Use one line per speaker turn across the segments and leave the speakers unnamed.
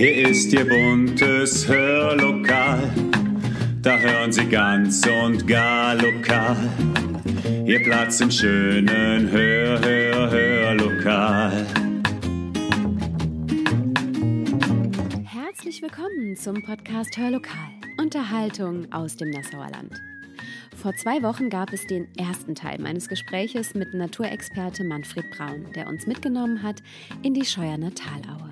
Hier ist Ihr buntes Hörlokal, da hören Sie ganz und gar lokal. Ihr Platz im schönen Hör, Hör, Hörlokal.
Herzlich willkommen zum Podcast Hörlokal. Unterhaltung aus dem Nassauer Land. Vor zwei Wochen gab es den ersten Teil meines Gespräches mit Naturexperte Manfred Braun, der uns mitgenommen hat in die Scheuerner Talaue.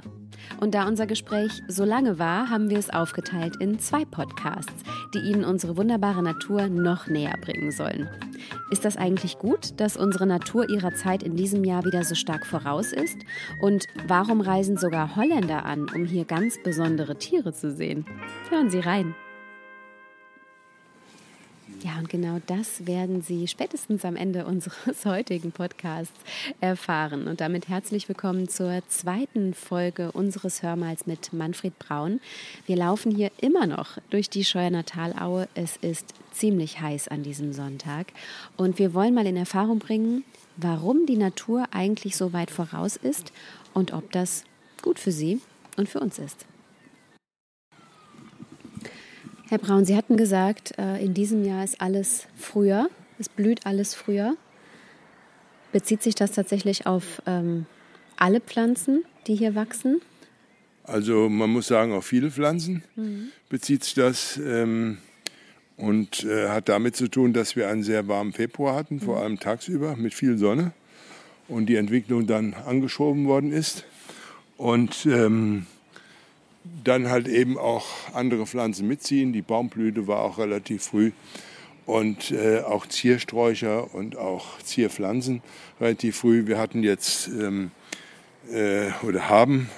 Und da unser Gespräch so lange war, haben wir es aufgeteilt in zwei Podcasts, die Ihnen unsere wunderbare Natur noch näher bringen sollen. Ist das eigentlich gut, dass unsere Natur ihrer Zeit in diesem Jahr wieder so stark voraus ist? Und warum reisen sogar Holländer an, um hier ganz besondere Tiere zu sehen? Hören Sie rein. Ja, und genau das werden Sie spätestens am Ende unseres heutigen Podcasts erfahren. Und damit herzlich willkommen zur zweiten Folge unseres Hörmals mit Manfred Braun. Wir laufen hier immer noch durch die Scheuerner Talaue. Es ist ziemlich heiß an diesem Sonntag. Und wir wollen mal in Erfahrung bringen, warum die Natur eigentlich so weit voraus ist und ob das gut für Sie und für uns ist. Herr Braun, Sie hatten gesagt, äh, in diesem Jahr ist alles früher, es blüht alles früher. Bezieht sich das tatsächlich auf ähm, alle Pflanzen, die hier wachsen?
Also man muss sagen, auf viele Pflanzen mhm. bezieht sich das ähm, und äh, hat damit zu tun, dass wir einen sehr warmen Februar hatten, mhm. vor allem tagsüber mit viel Sonne und die Entwicklung dann angeschoben worden ist. Und ähm, dann halt eben auch andere Pflanzen mitziehen. Die Baumblüte war auch relativ früh und äh, auch Ziersträucher und auch Zierpflanzen relativ früh. Wir hatten jetzt ähm, äh, oder haben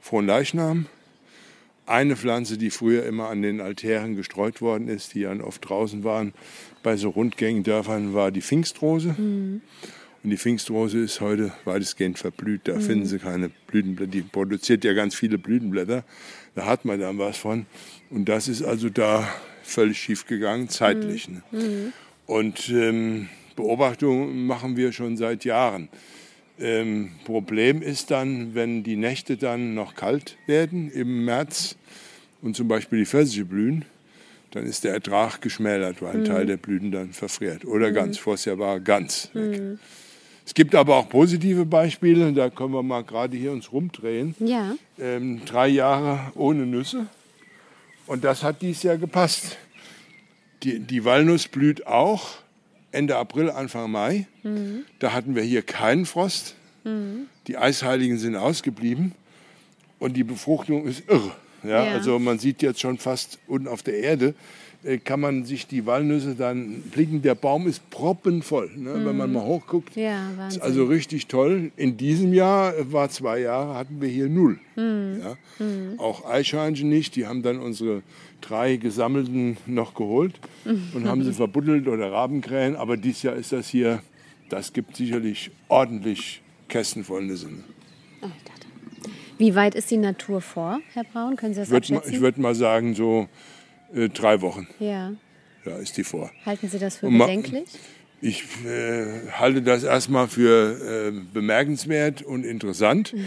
Frohen Leichnam. Eine Pflanze, die früher immer an den Altären gestreut worden ist, die dann oft draußen waren, bei so rundgängigen Dörfern, war die Pfingstrose. Mhm. Und die Pfingstrose ist heute weitestgehend verblüht. Da mhm. finden Sie keine Blütenblätter. Die produziert ja ganz viele Blütenblätter. Da hat man dann was von. Und das ist also da völlig schief gegangen, zeitlich. Mhm. Ne? Mhm. Und ähm, Beobachtungen machen wir schon seit Jahren. Ähm, Problem ist dann, wenn die Nächte dann noch kalt werden im März und zum Beispiel die Pfirsiche blühen, dann ist der Ertrag geschmälert, weil ein Teil mhm. der Blüten dann verfriert. Oder mhm. ganz, vorher war ganz weg. Mhm. Es gibt aber auch positive Beispiele, da können wir mal gerade hier uns rumdrehen.
Ja.
Ähm, drei Jahre ohne Nüsse und das hat dieses Jahr gepasst. Die, die Walnuss blüht auch Ende April, Anfang Mai. Mhm. Da hatten wir hier keinen Frost. Mhm. Die Eisheiligen sind ausgeblieben und die Befruchtung ist irre. Ja, ja. Also man sieht jetzt schon fast unten auf der Erde, kann man sich die Walnüsse dann blicken. Der Baum ist proppenvoll, ne? Mhm. wenn man mhm. mal hochguckt.
Ja,
Ist also richtig toll. In diesem Jahr war zwei Jahre, hatten wir hier null. Mhm. Ja? Mhm. Auch Eichhörnchen nicht. Die haben dann unsere drei gesammelten noch geholt und haben sie verbuddelt oder Rabenkrähen. Aber dieses Jahr ist das hier, das gibt sicherlich ordentlich Kästen voll Nüsse.
Oh, Wie weit ist die Natur vor, Herr Braun? Können Sie das
würd, Ich würde mal sagen, so äh, drei Wochen.
Ja.
Ja, ist die vor.
Halten Sie das für bedenklich?
Ich äh, halte das erstmal für äh, bemerkenswert und interessant. Mhm.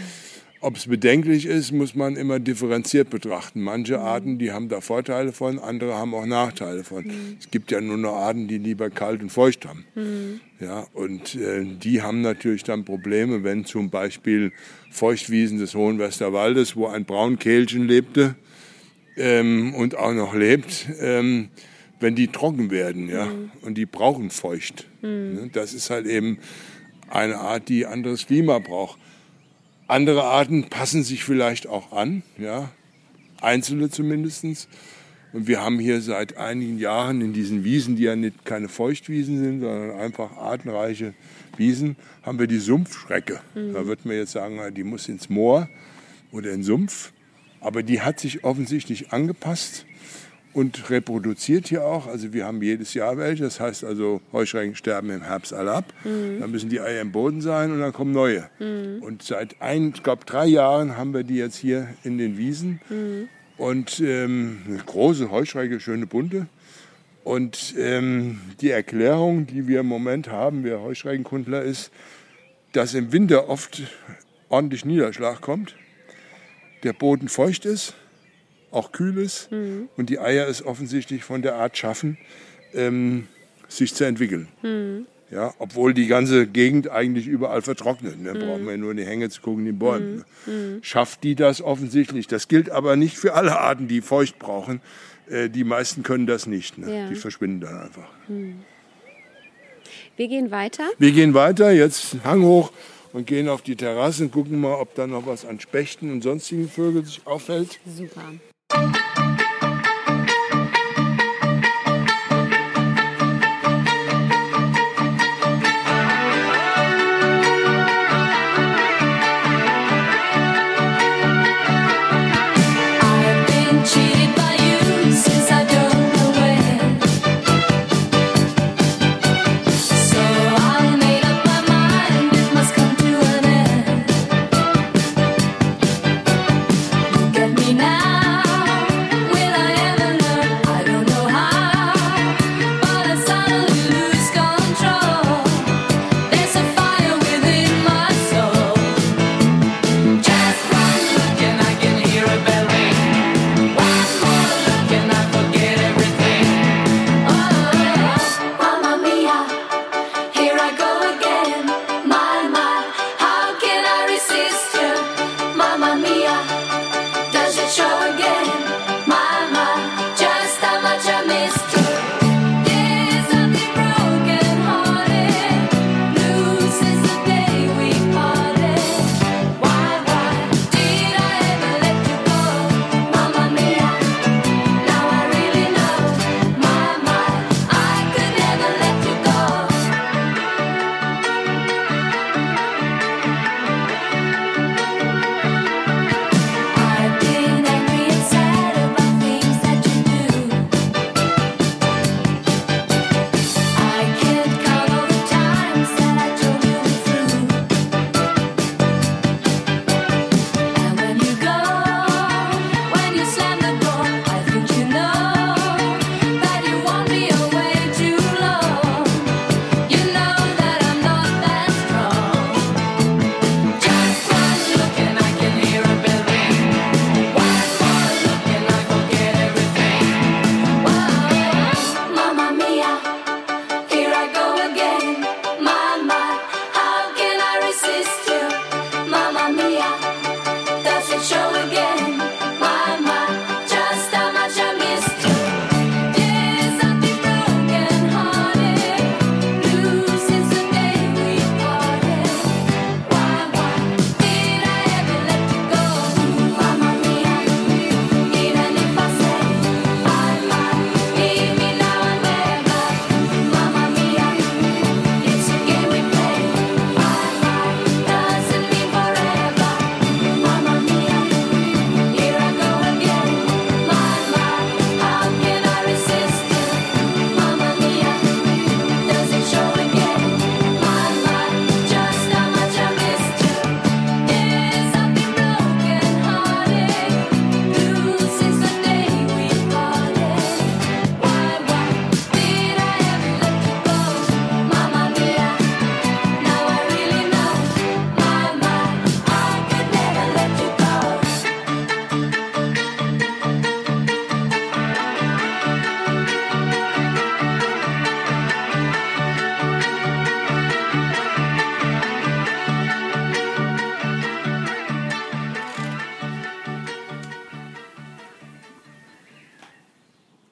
Ob es bedenklich ist, muss man immer differenziert betrachten. Manche mhm. Arten, die haben da Vorteile von, andere haben auch Nachteile von. Mhm. Es gibt ja nur noch Arten, die lieber kalt und feucht haben. Mhm. Ja, und äh, die haben natürlich dann Probleme, wenn zum Beispiel Feuchtwiesen des Hohen Westerwaldes, wo ein Braunkehlchen lebte, ähm, und auch noch lebt, ähm, wenn die trocken werden, ja, mhm. und die brauchen feucht. Mhm. Ne? Das ist halt eben eine Art, die anderes Klima braucht. Andere Arten passen sich vielleicht auch an, ja, einzelne zumindest. Und wir haben hier seit einigen Jahren in diesen Wiesen, die ja nicht keine Feuchtwiesen sind, sondern einfach artenreiche Wiesen, haben wir die Sumpfschrecke. Mhm. Da wird man jetzt sagen, die muss ins Moor oder in den Sumpf. Aber die hat sich offensichtlich angepasst und reproduziert hier auch. Also wir haben jedes Jahr welche. Das heißt also, Heuschrecken sterben im Herbst alle ab. Mhm. Dann müssen die Eier im Boden sein und dann kommen neue. Mhm. Und seit ein, ich glaube drei Jahren haben wir die jetzt hier in den Wiesen. Mhm. Und ähm, eine große Heuschrecke, schöne bunte. Und ähm, die Erklärung, die wir im Moment haben, wir Heuschreckenkundler, ist, dass im Winter oft ordentlich Niederschlag kommt der Boden feucht ist, auch kühl ist
Mhm.
und die Eier es offensichtlich von der Art schaffen, ähm, sich zu entwickeln.
Mhm.
Ja, obwohl die ganze Gegend eigentlich überall vertrocknet.
Mhm.
Da brauchen wir nur in die Hänge zu gucken, in den Bäumen. Schafft die das offensichtlich. Das gilt aber nicht für alle Arten, die feucht brauchen. Äh, Die meisten können das nicht. Ne?
Ja.
Die verschwinden dann einfach.
Wir gehen weiter.
Wir gehen weiter, jetzt Hang hoch und gehen auf die Terrasse und gucken mal, ob da noch was an Spechten und sonstigen Vögeln sich auffällt.
Super.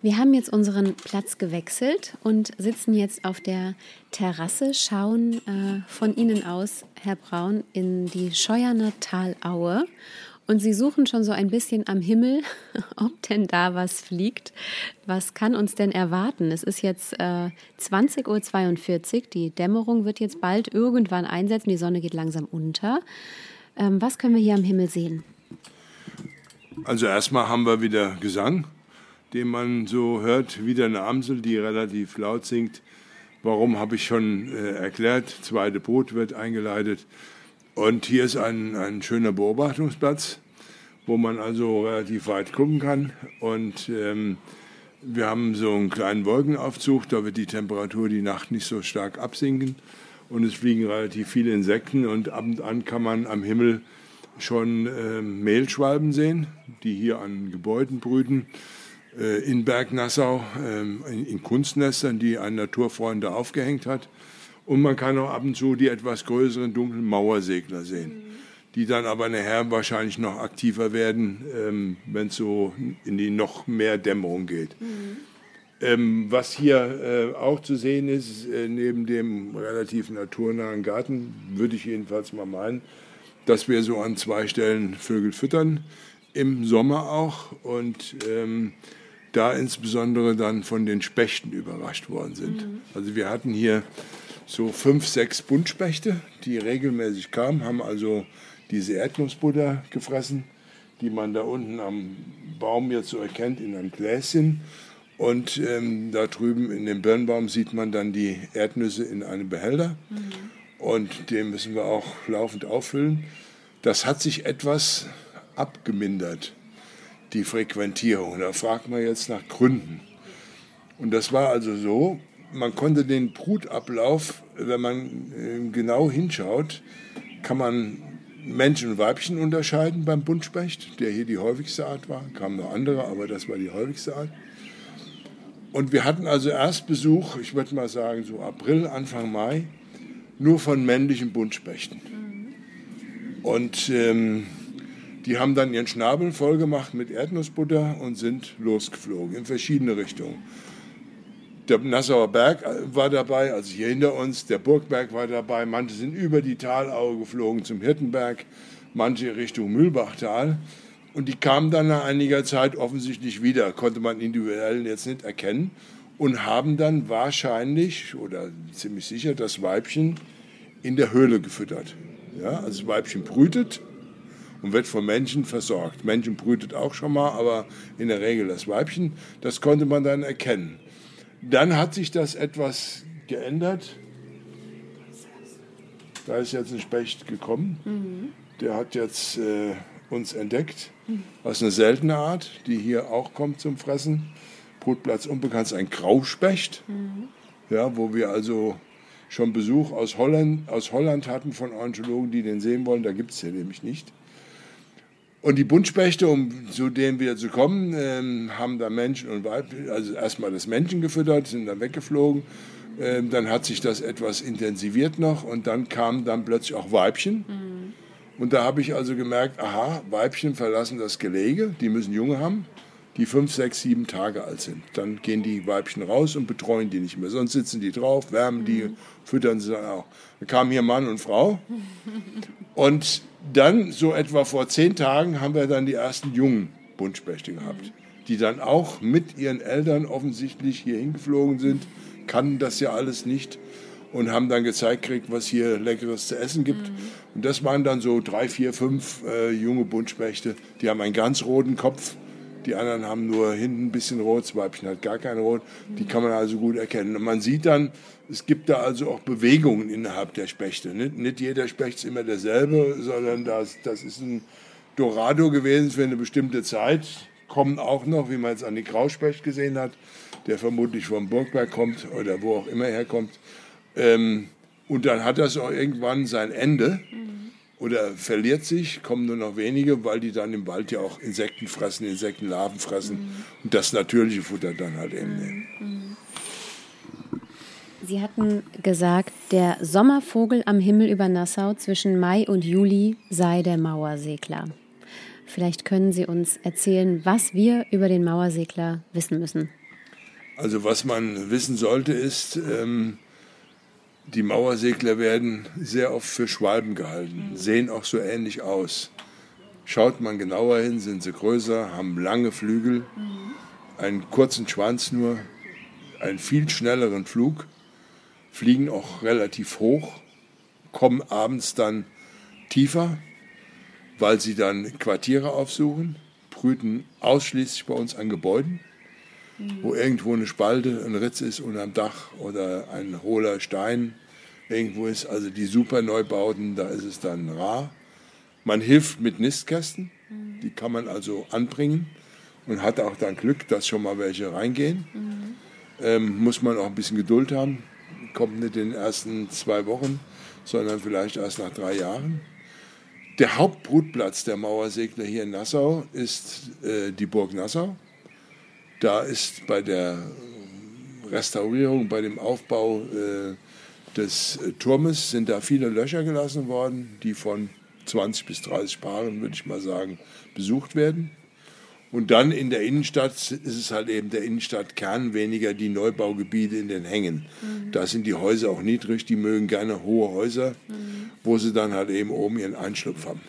Wir haben jetzt unseren Platz gewechselt und sitzen jetzt auf der Terrasse, schauen äh, von Ihnen aus, Herr Braun, in die Scheuerner Talaue. Und Sie suchen schon so ein bisschen am Himmel, ob denn da was fliegt. Was kann uns denn erwarten? Es ist jetzt äh, 20.42 Uhr. Die Dämmerung wird jetzt bald irgendwann einsetzen. Die Sonne geht langsam unter. Ähm, was können wir hier am Himmel sehen?
Also erstmal haben wir wieder Gesang, den man so hört, wieder eine Amsel, die relativ laut singt. Warum habe ich schon äh, erklärt? Zweite Boot wird eingeleitet. Und hier ist ein, ein schöner Beobachtungsplatz, wo man also relativ weit gucken kann. Und ähm, wir haben so einen kleinen Wolkenaufzug, da wird die Temperatur die Nacht nicht so stark absinken. Und es fliegen relativ viele Insekten und ab und an kann man am Himmel schon äh, Mehlschwalben sehen, die hier an Gebäuden brüten, in Bergnassau, äh, in, Kunstnestern, die ein Naturfreund da aufgehängt hat. Und man kann auch ab und zu die etwas größeren dunklen Mauersegler sehen, die dann aber nachher wahrscheinlich noch aktiver werden, ähm, wenn es so in die noch mehr Dämmerung geht. Ähm, was hier äh, auch zu sehen ist, äh, neben dem relativ naturnahen Garten, würde ich jedenfalls mal meinen, dass wir so an zwei Stellen Vögel füttern, im Sommer auch und ähm, da insbesondere dann von den Spechten überrascht worden sind. Also wir hatten hier so fünf, sechs Buntspechte, die regelmäßig kamen, haben also diese Erdnussbutter gefressen, die man da unten am Baum jetzt so erkennt in einem Gläschen. Und ähm, da drüben in dem Birnbaum sieht man dann die Erdnüsse in einem Behälter. Und den müssen wir auch laufend auffüllen. Das hat sich etwas abgemindert, die Frequentierung. Da fragt man jetzt nach Gründen. Und das war also so, man konnte den Brutablauf, wenn man äh, genau hinschaut, kann man Männchen und Weibchen unterscheiden beim Buntspecht, der hier die häufigste Art war. Kamen noch andere, aber das war die häufigste Art. Und wir hatten also erst Besuch, ich würde mal sagen so April, Anfang Mai, nur von männlichen Buntspechten. Und ähm, die haben dann ihren Schnabel vollgemacht mit Erdnussbutter und sind losgeflogen in verschiedene Richtungen. Der Nassauer Berg war dabei, also hier hinter uns, der Burgberg war dabei. Manche sind über die Talaue geflogen zum Hirtenberg, manche Richtung Mühlbachtal. Und die kamen dann nach einiger Zeit offensichtlich wieder, konnte man individuell jetzt nicht erkennen, und haben dann wahrscheinlich oder ziemlich sicher das Weibchen in der Höhle gefüttert. Ja, also das Weibchen brütet und wird vom Männchen versorgt. Männchen brütet auch schon mal, aber in der Regel das Weibchen. Das konnte man dann erkennen. Dann hat sich das etwas geändert. Da ist jetzt ein Specht gekommen. Der hat jetzt äh, uns entdeckt. Das ist eine seltene Art, die hier auch kommt zum Fressen. Brutplatz unbekannt ist ein Grauspecht. Ja, wo wir also schon Besuch aus Holland, aus Holland hatten von Ornithologen, die den sehen wollen. Da gibt es den nämlich nicht. Und die Buntspechte, um zu denen wieder zu kommen, ähm, haben da Menschen und Weibchen, also erstmal das Männchen gefüttert, sind dann weggeflogen. Ähm, dann hat sich das etwas intensiviert noch und dann kamen dann plötzlich auch Weibchen. Und da habe ich also gemerkt, aha, Weibchen verlassen das Gelege, die müssen Junge haben, die fünf, sechs, sieben Tage alt sind. Dann gehen die Weibchen raus und betreuen die nicht mehr. Sonst sitzen die drauf, wärmen die, füttern sie dann auch. Da kamen hier Mann und Frau. Und dann, so etwa vor zehn Tagen, haben wir dann die ersten jungen Buntspechte gehabt, die dann auch mit ihren Eltern offensichtlich hier hingeflogen sind, kannten das ja alles nicht und haben dann gezeigt gekriegt, was hier Leckeres zu essen gibt. Und das waren dann so drei, vier, fünf äh, junge Buntspechte. Die haben einen ganz roten Kopf. Die anderen haben nur hinten ein bisschen rot, das Weibchen hat gar kein Rot. Die kann man also gut erkennen. Und man sieht dann, es gibt da also auch Bewegungen innerhalb der Spechte. Nicht, nicht jeder Specht ist immer derselbe, sondern das, das ist ein Dorado gewesen für eine bestimmte Zeit. Kommen auch noch, wie man jetzt an die Grauspecht gesehen hat, der vermutlich vom Burgberg kommt oder wo auch immer er herkommt. Ähm, und dann hat das auch irgendwann sein Ende oder verliert sich, kommen nur noch wenige, weil die dann im Wald ja auch Insekten fressen, Insektenlarven fressen und das natürliche Futter dann halt eben nehmen.
Sie hatten gesagt, der Sommervogel am Himmel über Nassau zwischen Mai und Juli sei der Mauersegler. Vielleicht können Sie uns erzählen, was wir über den Mauersegler wissen müssen.
Also was man wissen sollte ist, ähm, die Mauersegler werden sehr oft für Schwalben gehalten, sehen auch so ähnlich aus. Schaut man genauer hin, sind sie größer, haben lange Flügel, einen kurzen Schwanz nur, einen viel schnelleren Flug, fliegen auch relativ hoch, kommen abends dann tiefer, weil sie dann Quartiere aufsuchen, brüten ausschließlich bei uns an Gebäuden, wo irgendwo eine Spalte, ein Ritz ist unterm Dach oder ein hohler Stein irgendwo ist. Also die Superneubauten, da ist es dann rar. Man hilft mit Nistkästen, die kann man also anbringen und hat auch dann Glück, dass schon mal welche reingehen. Ähm, muss man auch ein bisschen Geduld haben, kommt nicht in den ersten zwei Wochen, sondern vielleicht erst nach drei Jahren. Der Hauptbrutplatz der Mauersegler hier in Nassau ist äh, die Burg Nassau. Da ist bei der Restaurierung, bei dem Aufbau äh, des äh, Turmes sind da viele Löcher gelassen worden, die von 20 bis 30 Paaren, würde ich mal sagen, besucht werden. Und dann in der Innenstadt ist es halt eben der Innenstadtkern, weniger die Neubaugebiete in den Hängen. Da sind die Häuser auch niedrig, die mögen gerne hohe Häuser, wo sie dann halt eben oben ihren Einschlupf haben.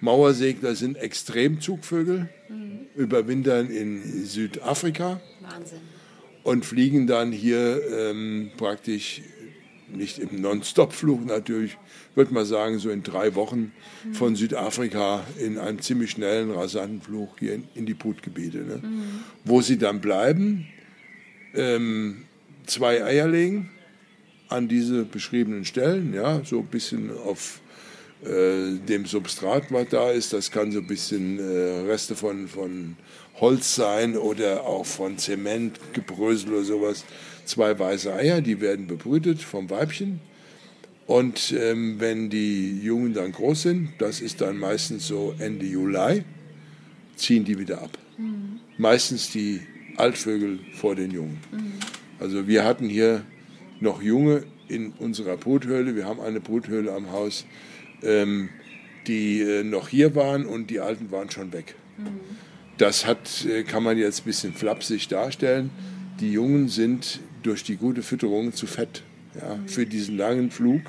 Mauersegler sind Extremzugvögel, überwintern in Südafrika
Wahnsinn.
und fliegen dann hier ähm, praktisch nicht im Non-Stop-Flug natürlich, würde man sagen, so in drei Wochen von Südafrika in einem ziemlich schnellen, rasanten Flug hier in, in die Brutgebiete. Ne? Wo sie dann bleiben, ähm, zwei Eier legen an diese beschriebenen Stellen, ja, so ein bisschen auf äh, dem Substrat, was da ist. Das kann so ein bisschen äh, Reste von, von Holz sein oder auch von Zement, Gebrösel oder sowas. Zwei weiße Eier, die werden bebrütet vom Weibchen. Und ähm, wenn die Jungen dann groß sind, das ist dann meistens so Ende Juli, ziehen die wieder ab. Meistens die Altvögel vor den Jungen. Also wir hatten hier noch Junge in unserer Bruthöhle. Wir haben eine Bruthöhle am Haus, ähm, die äh, noch hier waren und die alten waren schon weg. Das hat, äh, kann man jetzt ein bisschen flapsig darstellen. Die Jungen sind durch die gute Fütterung zu fett ja, für diesen langen Flug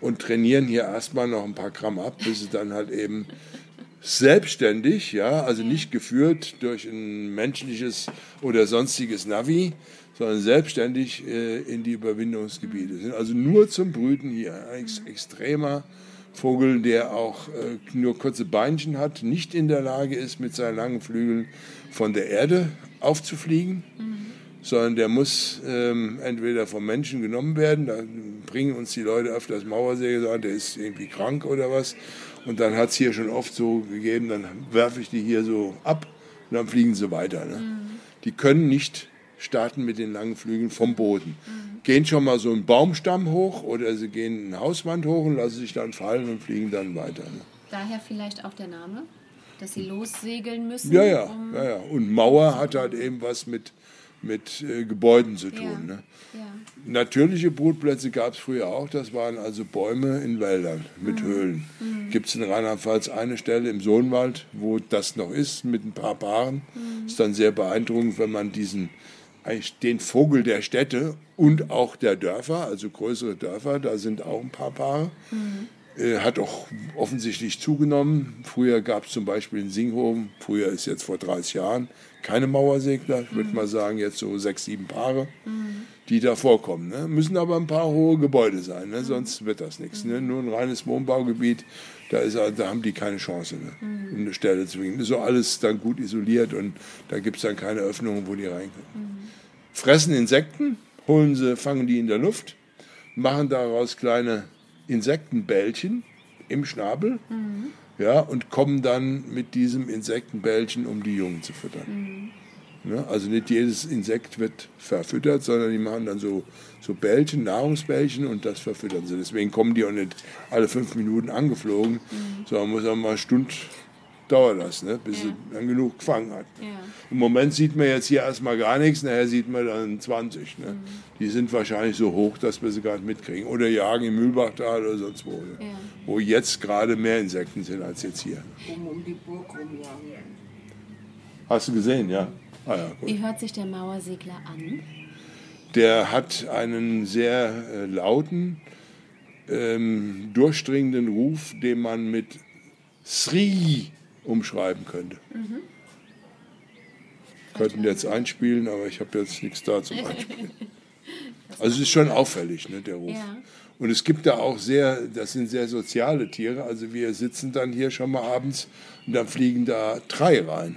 und trainieren hier erstmal noch ein paar Gramm ab, bis sie dann halt eben selbstständig, ja, also nicht geführt durch ein menschliches oder sonstiges Navi, sondern selbstständig äh, in die Überwindungsgebiete sind. Also nur zum Brüten hier ein ex extremer Vogel, der auch äh, nur kurze Beinchen hat, nicht in der Lage ist, mit seinen langen Flügeln von der Erde aufzufliegen, sondern der muss ähm, entweder vom Menschen genommen werden, da bringen uns die Leute öfters Mauersäge, sagen, der ist irgendwie krank oder was. Und dann hat es hier schon oft so gegeben, dann werfe ich die hier so ab und dann fliegen sie weiter. Ne? Die können nicht starten mit den langen Flügeln vom Boden. Gehen schon mal so einen Baumstamm hoch oder sie gehen eine Hauswand hoch und lassen sich dann fallen und fliegen dann weiter. Ne?
Daher vielleicht auch der Name, dass sie lossegeln müssen.
Ja, ja,
um-
ja, ja. Und Mauer hat halt eben was mit, mit äh, Gebäuden zu tun.
Ja.
Ne?
Ja.
Natürliche Brutplätze gab es früher auch. Das waren also Bäume in Wäldern mit Höhlen. Gibt es in Rheinland-Pfalz eine Stelle im Sohnwald, wo das noch ist, mit ein paar Paaren. Ist dann sehr beeindruckend, wenn man diesen eigentlich den Vogel der Städte und auch der Dörfer, also größere Dörfer, da sind auch ein paar Paare. Äh, hat auch offensichtlich zugenommen. Früher gab es zum Beispiel in Singhofen, früher ist jetzt vor 30 Jahren, keine Mauersegler. Ich würde mal sagen, jetzt so sechs, sieben Paare, die da vorkommen. Ne? Müssen aber ein paar hohe Gebäude sein, ne? sonst wird das nichts. Ne? Nur ein reines Wohnbaugebiet, da, ist, da haben die keine Chance, ne? um eine Stelle zu kriegen. Das ist so alles dann gut isoliert und da gibt es dann keine Öffnungen, wo die rein können. Fressen Insekten, holen sie, fangen die in der Luft, machen daraus kleine Insektenbällchen im Schnabel ja, und kommen dann mit diesem Insektenbällchen, um die Jungen zu füttern. Ne? Also nicht jedes Insekt wird verfüttert, sondern die machen dann so, so Bällchen, Nahrungsbällchen und das verfüttern sie. Deswegen kommen die auch nicht alle fünf Minuten angeflogen, sondern muss auch mal eine Stunde dauern lassen, ne? bis
Ja.
sie dann genug gefangen hat.
Ja.
Im Moment sieht man jetzt hier erstmal gar nichts, nachher sieht man dann 20. Ne? Die sind wahrscheinlich so hoch, dass wir sie gar nicht mitkriegen. Oder jagen im Mühlbachtal oder sonst wo. Ne?
Ja.
Wo jetzt gerade mehr Insekten sind als jetzt hier.
um, um die Burg rumjagen.
Hast du gesehen, ja? Ah ja.
Wie hört sich der Mauersegler an?
Der hat einen sehr äh, lauten, ähm, durchdringenden Ruf, den man mit Sri umschreiben könnte. Könnten jetzt einspielen, aber ich habe jetzt nichts da zum Einspielen. Also es ist schon auffällig, ne, der Ruf.
Ja.
Und es gibt da auch sehr, das sind sehr soziale Tiere. Also wir sitzen dann hier schon mal abends und dann fliegen da drei rein.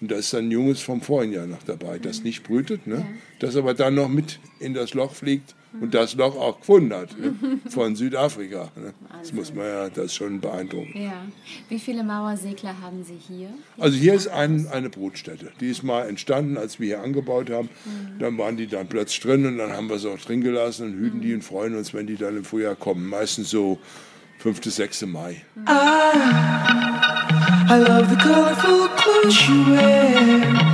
Und da ist dann ein Junges vom vorigen Jahr noch dabei, das nicht brütet, ne? das aber dann noch mit in das Loch fliegt und das Loch auch gefunden hat, ne? von Südafrika. Ne? Das muss man ja, das ist schon beeindruckend.
Ja. Wie viele Mauersegler haben Sie hier?
Also hier ist ein, eine Brutstätte. Die ist mal entstanden, als wir hier angebaut haben. Dann waren die dann plötzlich drin und dann haben wir sie auch drin gelassen und hüten die und freuen uns, wenn die dann im Frühjahr kommen. Meistens so 5. 6. Mai.
I love the colorful clothes she wears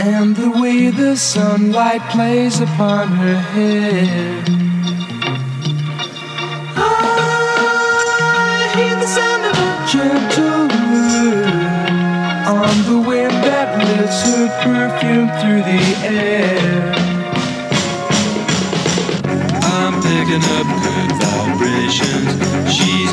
and the way the sunlight plays upon her hair. I hear the sound of a gentle word on the wind that lifts her perfume through the air.
I'm picking up good vibrations. She's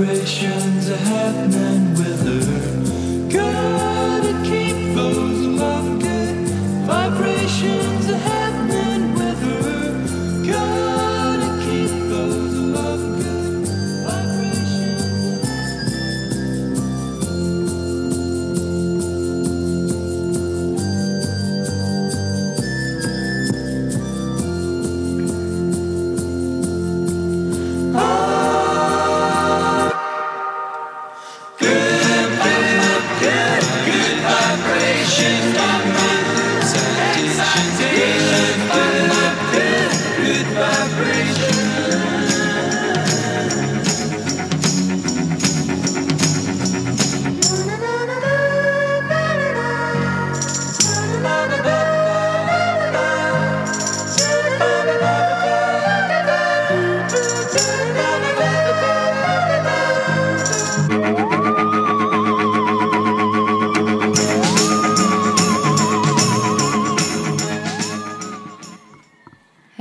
vibrations
ahead now.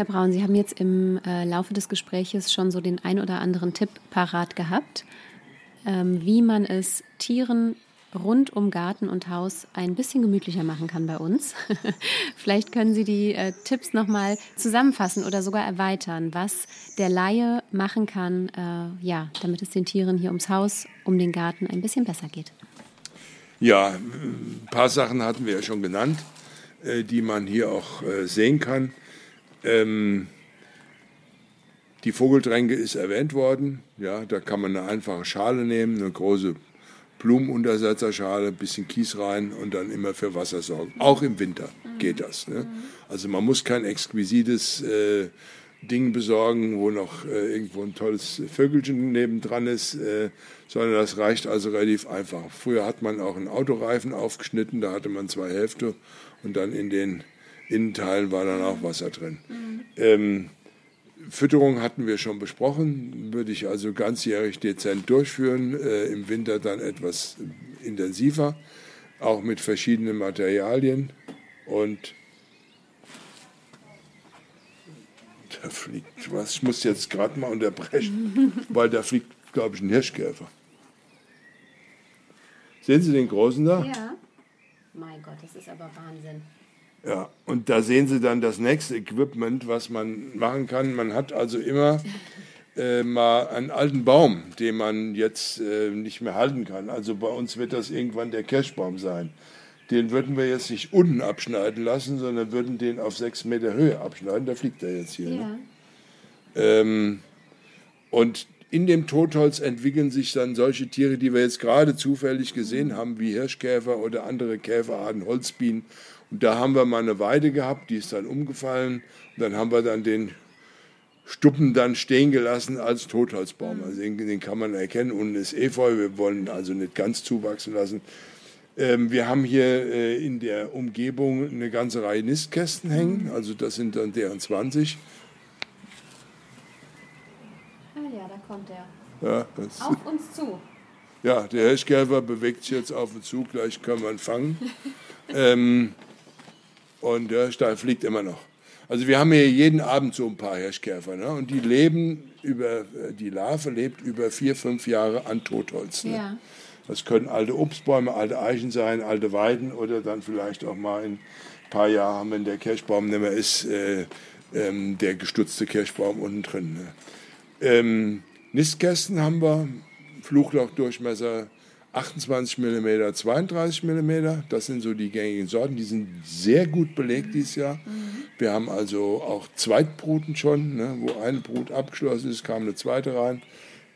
Braun, Sie haben jetzt im äh, Laufe des Gespräches schon so den ein oder anderen Tipp parat gehabt, ähm, wie man es Tieren rund um Garten und Haus ein bisschen gemütlicher machen kann bei uns. Vielleicht können Sie die äh, Tipps nochmal zusammenfassen oder sogar erweitern, was der Laie machen kann, äh, ja, damit es den Tieren hier ums Haus, um den Garten ein bisschen besser geht.
Ja, ein paar Sachen hatten wir ja schon genannt, äh, die man hier auch äh, sehen kann. Ähm, die Vogeltränke ist erwähnt worden. Ja, da kann man eine einfache Schale nehmen, eine große Blumenuntersetzerschale, ein bisschen Kies rein und dann immer für Wasser sorgen. Auch im Winter geht das. Ne? Also man muss kein exquisites äh, Ding besorgen, wo noch äh, irgendwo ein tolles Vögelchen nebendran ist, äh, sondern das reicht also relativ einfach. Früher hat man auch einen Autoreifen aufgeschnitten, da hatte man zwei Hälfte und dann in den Innenteilen war dann auch Wasser drin. Ähm, Fütterung hatten wir schon besprochen, würde ich also ganzjährig dezent durchführen, äh, im Winter dann etwas intensiver, auch mit verschiedenen Materialien und da fliegt was, ich muss jetzt gerade mal unterbrechen, weil da fliegt, glaube ich, ein Hirschkäfer. Sehen Sie den großen da?
Ja. Mein Gott, das ist aber Wahnsinn.
Ja, und da sehen Sie dann das nächste Equipment, was man machen kann. Man hat also immer äh, mal einen alten Baum, den man jetzt äh, nicht mehr halten kann. Also bei uns wird das irgendwann der Kirschbaum sein. Den würden wir jetzt nicht unten abschneiden lassen, sondern würden den auf sechs Meter Höhe abschneiden. Da fliegt er jetzt hier. Ne?
Ja.
Ähm, und in dem Totholz entwickeln sich dann solche Tiere, die wir jetzt gerade zufällig gesehen haben, wie Hirschkäfer oder andere Käferarten, Holzbienen. Und da haben wir mal eine Weide gehabt, die ist dann umgefallen. Und dann haben wir dann den Stuppen dann stehen gelassen als Totholzbaum. Also den, den kann man erkennen. Unten ist Efeu, wir wollen also nicht ganz zuwachsen lassen. Ähm, wir haben hier äh, in der Umgebung eine ganze Reihe Nistkästen hängen. Also das sind dann deren 20.
Ah ja, da kommt er.
Ja,
Auf uns zu.
Ja, der Hirschkäfer bewegt sich jetzt auf den Zug, gleich können wir ihn fangen. ähm, und der Stein fliegt immer noch. Also wir haben hier jeden Abend so ein paar Hirschkäfer. Ne? Und die leben über, äh, die Larve lebt über vier, fünf Jahre an Totholz. Ne?
Ja.
Das können alte Obstbäume, alte Eichen sein, alte Weiden oder dann vielleicht auch mal in ein paar Jahren, wenn der Kirschbaum nicht mehr ist, äh, ähm, der gestutzte Kirschbaum unten drin. Ne? Ähm, Nistkästen haben wir, Fluchlauchdurchmesser 28 mm, 32 mm. Das sind so die gängigen Sorten. Die sind sehr gut belegt dieses Jahr. Wir haben also auch Zweitbruten schon, ne, wo eine Brut abgeschlossen ist, kam eine zweite rein.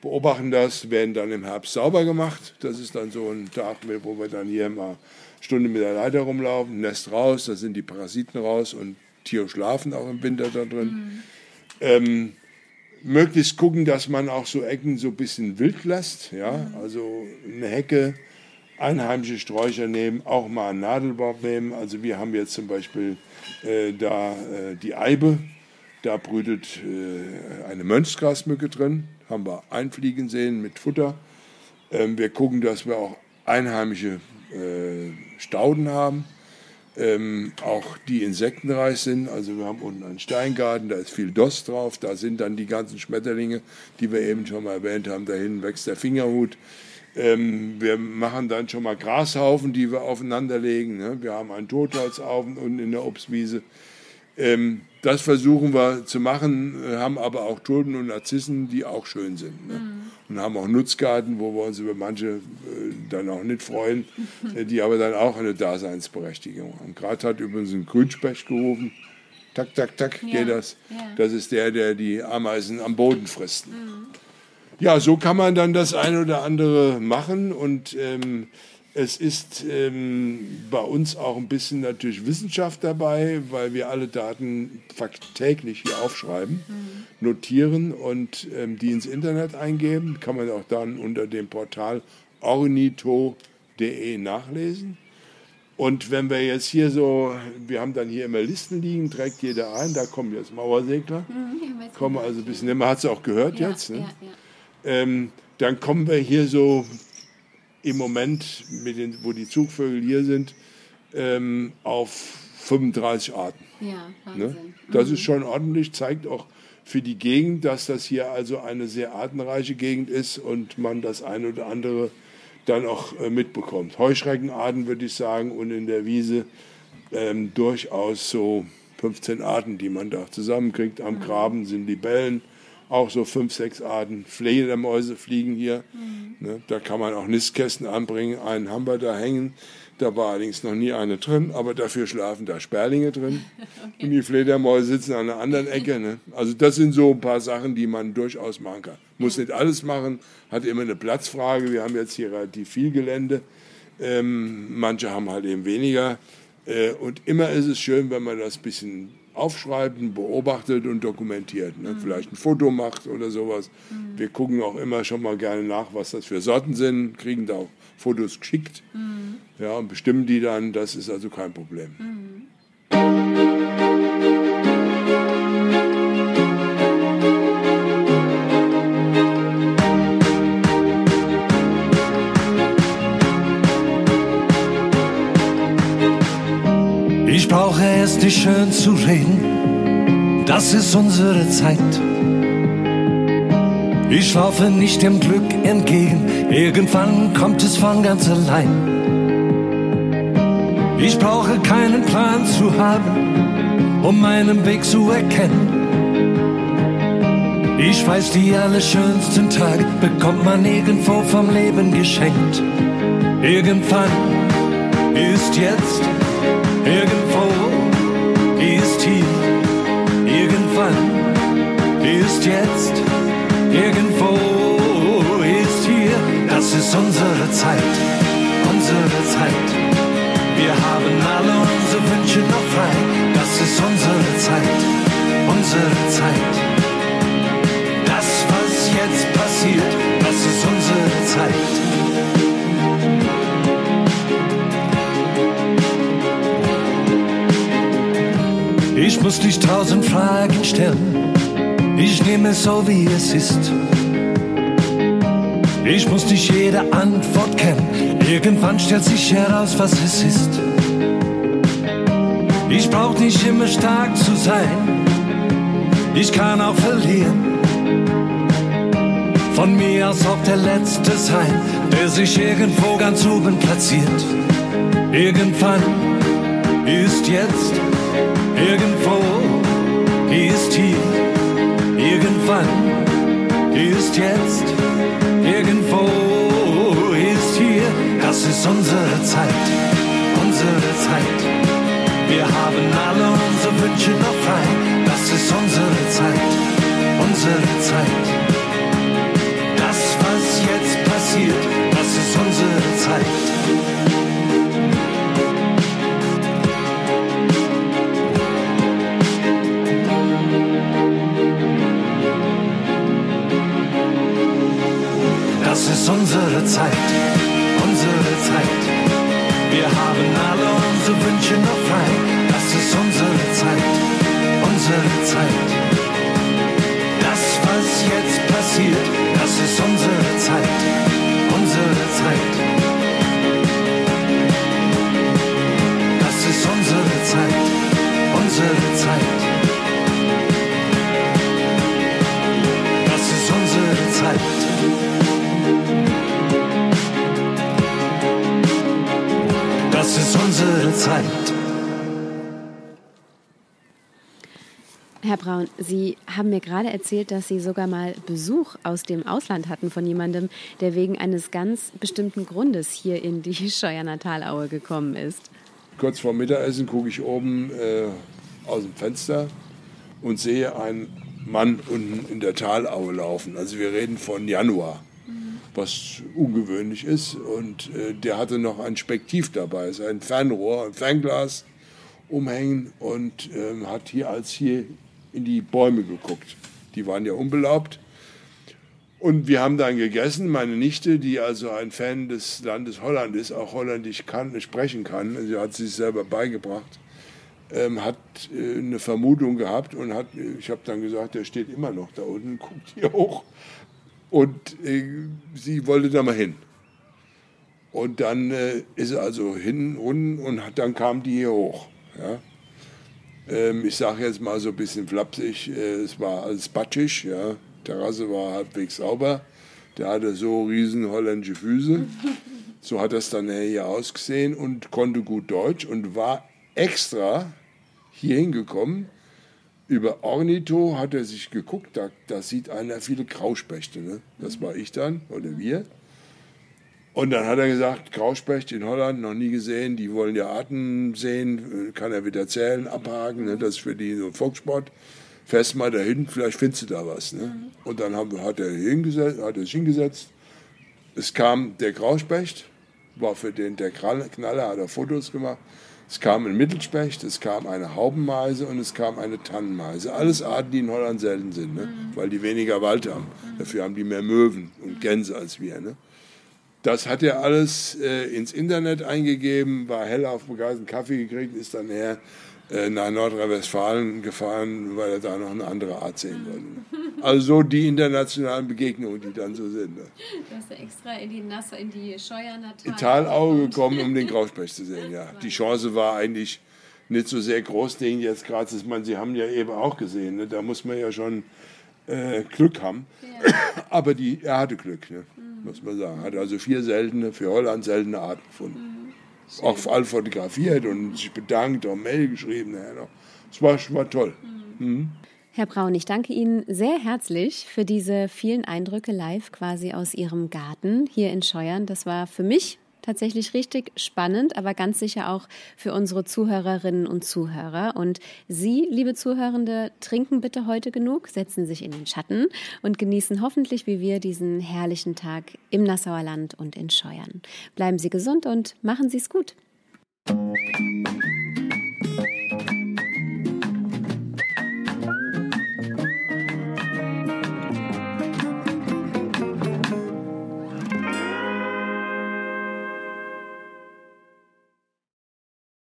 Beobachten das, werden dann im Herbst sauber gemacht. Das ist dann so ein Tag, wo wir dann hier mal eine Stunde mit der Leiter rumlaufen, Nest raus, da sind die Parasiten raus und Tiere schlafen auch im Winter da drin. Ähm, möglichst gucken, dass man auch so Ecken so ein bisschen wild lässt. Ja? Also eine Hecke, einheimische Sträucher nehmen, auch mal einen Nadelbaum nehmen. Also wir haben jetzt zum Beispiel äh, da äh, die Eibe, da brütet äh, eine Mönchsgrasmücke drin, haben wir einfliegen sehen mit Futter. Ähm, wir gucken, dass wir auch einheimische äh, Stauden haben ähm, auch die insektenreich sind. Also wir haben unten einen Steingarten, da ist viel Dost drauf, da sind dann die ganzen Schmetterlinge, die wir eben schon mal erwähnt haben, dahin wächst der Fingerhut. Ähm, wir machen dann schon mal Grashaufen, die wir aufeinanderlegen. Ne? Wir haben einen Totholzhaufen unten in der Obstwiese. Ähm, das versuchen wir zu machen, äh, haben aber auch Tulpen und Narzissen, die auch schön sind. Ne? Und haben auch Nutzgarten, wo wir uns über manche äh, dann auch nicht freuen, äh, die aber dann auch eine Daseinsberechtigung haben. Gerade hat übrigens ein Grünspecht gerufen. Tak, tak, tak,
Ja,
geht das.
ja.
Das ist der, der die Ameisen am Boden frisst. Ja, so kann man dann das ein oder andere machen und ähm, es ist ähm, bei uns auch ein bisschen natürlich Wissenschaft dabei, weil wir alle Daten täglich hier aufschreiben, notieren und ähm, die ins Internet eingeben. Kann man auch dann unter dem Portal ornito.de nachlesen. Und wenn wir jetzt hier so, wir haben dann hier immer Listen liegen, trägt jeder ein, da kommen jetzt Mauersegler, kommen also ein bisschen, man hat es auch gehört
Ja,
jetzt, ne?
ja, ja.
ähm, dann kommen wir hier so im Moment, mit den, wo die Zugvögel hier sind, ähm, auf 35 Arten.
Ja,
Ne?
Wahnsinn.
Das ist schon ordentlich, zeigt auch für die Gegend, dass das hier also eine sehr artenreiche Gegend ist und man das eine oder andere dann auch äh, mitbekommt. Heuschreckenarten würde ich sagen und in der Wiese ähm, durchaus so 15 Arten, die man da zusammenkriegt. Am Graben sind Libellen, auch so fünf, sechs Arten. Fledermäuse fliegen hier. Ne? Da kann man auch Nistkästen anbringen. Einen haben wir da hängen. Da war allerdings noch nie eine drin, aber dafür schlafen da Sperlinge drin. Und die Fledermäuse sitzen an einer anderen Ecke. Ne? Also das sind so ein paar Sachen, die man durchaus machen kann. Muss nicht alles machen, hat immer eine Platzfrage. Wir haben jetzt hier relativ viel Gelände. Ähm, manche haben halt eben weniger. Äh, und immer ist es schön, wenn man das ein bisschen aufschreibt, und beobachtet und dokumentiert. Ne? Vielleicht ein Foto macht oder sowas. Wir gucken auch immer schon mal gerne nach, was das für Sorten sind, kriegen da auch Fotos geschickt ja, und bestimmen die dann. Das ist also kein Problem.
Brauche es nicht schön zu reden, das ist unsere Zeit. Ich laufe nicht dem Glück entgegen, irgendwann kommt es von ganz allein. Ich brauche keinen Plan zu haben, um meinen Weg zu erkennen. Ich weiß, die allerschönsten Tage bekommt man irgendwo vom Leben geschenkt. Irgendwann ist jetzt, irgendwo jetzt, irgendwo ist hier. Das ist unsere Zeit, unsere Zeit. Wir haben alle unsere Wünsche noch frei. Das ist unsere Zeit, unsere Zeit. Das, was jetzt passiert, das ist unsere Zeit. Ich muss nicht tausend Fragen stellen. Ich nehme es so, wie es ist. Ich muss nicht jede Antwort kennen. Irgendwann stellt sich heraus, was es ist. Ich brauch nicht immer stark zu sein. Ich kann auch verlieren. Von mir aus auch der Letzte sein, der sich irgendwo ganz oben platziert. Irgendwann ist jetzt, irgendwo ist hier. Ist jetzt, irgendwo ist hier. Das ist unsere Zeit, unsere Zeit. Wir haben alle unsere Wünsche noch frei. Das ist unsere Zeit, unsere Zeit. Das, was jetzt passiert, das ist unsere Zeit. Ist unsere Zeit, unsere Zeit. Wir haben alle unsere Wünsche noch frei. Das ist unsere Zeit, unsere Zeit. Das, was jetzt passiert, das ist unsere Zeit, unsere Zeit. Das ist unsere Zeit, unsere Zeit. Das ist unsere Zeit. Zeit.
Herr Braun, Sie haben mir gerade erzählt, dass Sie sogar mal Besuch aus dem Ausland hatten von jemandem, der wegen eines ganz bestimmten Grundes hier in die Scheuerner Talaue gekommen ist.
Kurz vor Mittagessen gucke ich oben äh, aus dem Fenster und sehe einen Mann unten in der Talaue laufen. Also wir reden von Januar, was ungewöhnlich ist. Und äh, der hatte noch ein Spektiv dabei, also ein Fernrohr, ein Fernglas umhängen und ähm, hat hier als hier in die Bäume geguckt. Die waren ja unbelaubt. Und wir haben dann gegessen. Meine Nichte, die also ein Fan des Landes Holland ist, auch Holländisch kann, sprechen kann, sie hat sich selber beigebracht, ähm, hat äh, eine Vermutung gehabt und hat, ich habe dann gesagt, der steht immer noch da unten, guckt hier hoch. Und äh, sie wollte da mal hin. Und dann äh, ist er also hin unten und hat, dann kam die hier hoch. Ja. Ähm, ich sage jetzt mal so ein bisschen flapsig, äh, es war alles batschig, ja. Terrasse war halbwegs sauber. Der hatte so riesen holländische Füße. So hat das dann hier ausgesehen und konnte gut Deutsch und war extra hier hingekommen. Über Ornito hat er sich geguckt, da, da sieht einer viele Grauspechte. Ne? Das war ich dann oder wir. Und dann hat er gesagt, Grauspecht in Holland noch nie gesehen, die wollen ja Arten sehen, kann er wieder zählen, abhaken, ne? das ist für die so ein Volkssport. Fährst mal dahin, vielleicht findest du da was. Ne? Und dann haben, hat, er hingesetzt, hat er sich hingesetzt. Es kam der Grauspecht, war für den der Knaller, hat er Fotos gemacht. Es kam ein Mittelspecht, es kam eine Haubenmeise und es kam eine Tannenmeise. Alles Arten, die in Holland selten sind, ne? weil die weniger Wald haben. Dafür haben die mehr Möwen und Gänse als wir. Ne? Das hat er alles äh, ins Internet eingegeben, war hellauf begeistert, Kaffee gekriegt, ist dann her nach Nordrhein-Westfalen gefahren, weil er da noch eine andere Art sehen wollte. Also so die internationalen Begegnungen, die dann so sind. Ne?
Du hast ja extra in die Nasse, in die Scheuerner
In Talaue gekommen, um den Grauspecht zu sehen, ja. Die Chance war eigentlich nicht so sehr groß, den jetzt gerade, ich meine, Sie haben ja eben auch gesehen, ne? da muss man ja schon äh, Glück haben. Aber die, er hatte Glück, ne? muss man sagen. Hat also vier seltene, für Holland seltene Arten gefunden. Auch all fotografiert und sich bedankt, auch Mail geschrieben. Es war, war toll.
Herr Braun, ich danke Ihnen sehr herzlich für diese vielen Eindrücke live quasi aus Ihrem Garten hier in Scheuern. Das war für mich tatsächlich richtig spannend, aber ganz sicher auch für unsere Zuhörerinnen und Zuhörer. Und Sie, liebe Zuhörende, trinken bitte heute genug, setzen sich in den Schatten und genießen hoffentlich wie wir diesen herrlichen Tag im Nassauer Land und in Scheuern. Bleiben Sie gesund und machen Sie es gut.